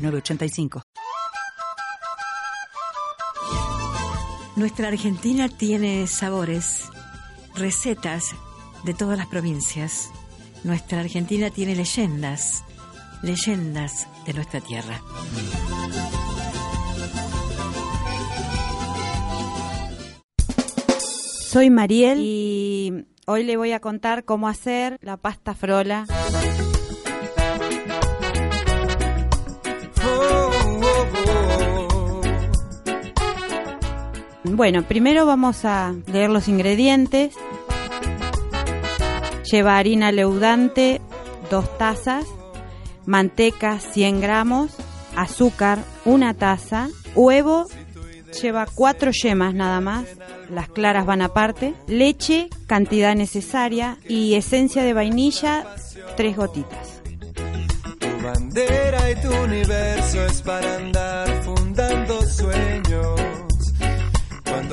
906985. Nuestra Argentina tiene sabores, recetas de todas las provincias. Nuestra Argentina tiene leyendas, leyendas de nuestra tierra. Soy Mariel y hoy le voy a contar cómo hacer la pasta frola. Bueno, primero vamos a leer los ingredientes. Lleva harina leudante, dos tazas, manteca 100 gramos, azúcar una taza, huevo lleva cuatro yemas nada más, las claras van aparte, leche, cantidad necesaria. Y esencia de vainilla, tres gotitas. Tu bandera y tu universo es para andar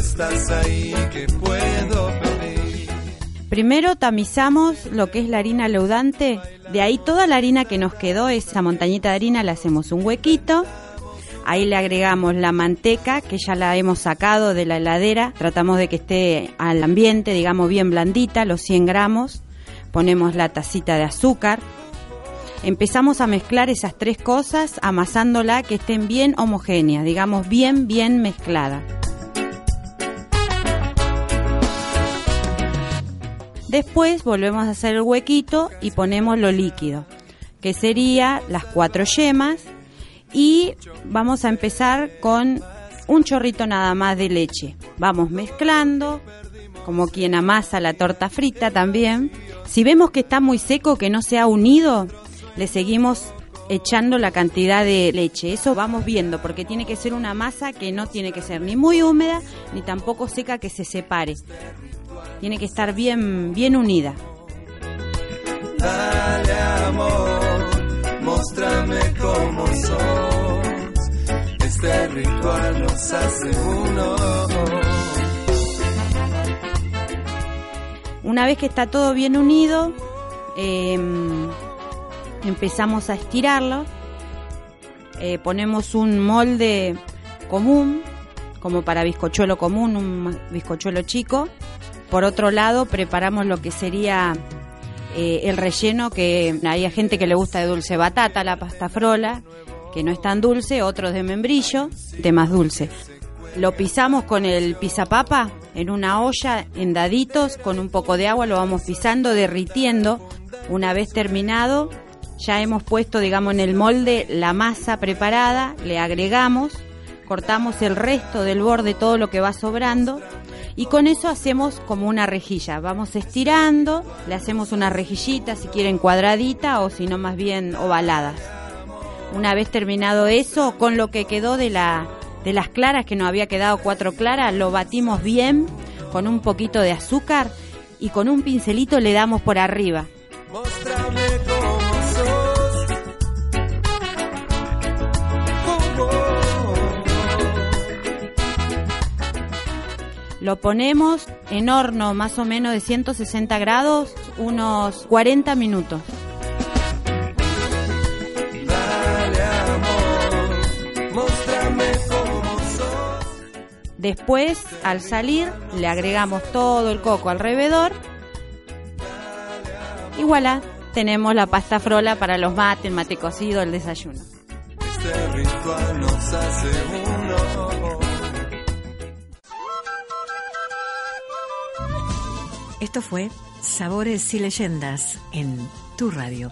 estás ahí, ¿qué puedo pedir? Primero tamizamos lo que es la harina leudante, de ahí toda la harina que nos quedó, esa montañita de harina, le hacemos un huequito, Ahí le agregamos la manteca que ya la hemos sacado de la heladera. Tratamos de que esté al ambiente, digamos, bien blandita, los 100 gramos. Ponemos la tacita de azúcar. Empezamos a mezclar esas tres cosas amasándola que estén bien homogéneas, digamos, bien, bien mezclada. Después volvemos a hacer el huequito y ponemos lo líquido, que sería las cuatro yemas y vamos a empezar con un chorrito nada más de leche. Vamos mezclando, como quien amasa la torta frita también. Si vemos que está muy seco, que no se ha unido, le seguimos echando la cantidad de leche. Eso vamos viendo, porque tiene que ser una masa que no tiene que ser ni muy húmeda, ni tampoco seca que se separe. Tiene que estar bien, bien unida. Dale amor, mostrame cómo sos. Este ritual nos hace uno. Una vez que está todo bien unido, em, empezamos a estirarlo. Eh, ponemos un molde común, como para bizcochuelo común, un bizcochuelo chico. Por otro lado, preparamos lo que sería eh, el relleno, que hay gente que le gusta de dulce batata, la pasta frola, que no es tan dulce, otros de membrillo, de más dulce. Lo pisamos con el pisapapa en una olla en daditos con un poco de agua, lo vamos pisando, derritiendo. Una vez terminado, ya hemos puesto, digamos, en el molde la masa preparada, le agregamos, cortamos el resto del borde, todo lo que va sobrando, y con eso hacemos como una rejilla. Vamos estirando, le hacemos una rejillita, si quieren cuadradita o si no más bien ovaladas. Una vez terminado eso, con lo que quedó de la de las claras, que nos había quedado cuatro claras, lo batimos bien con un poquito de azúcar y con un pincelito le damos por arriba. Lo ponemos en horno más o menos de 160 grados, unos 40 minutos. Después, al salir, le agregamos todo el coco alrededor. Y voilà, tenemos la pasta frola para los mates, el mate cocido, el desayuno. Este ritual nos hace uno. Esto fue Sabores y Leyendas en Tu Radio.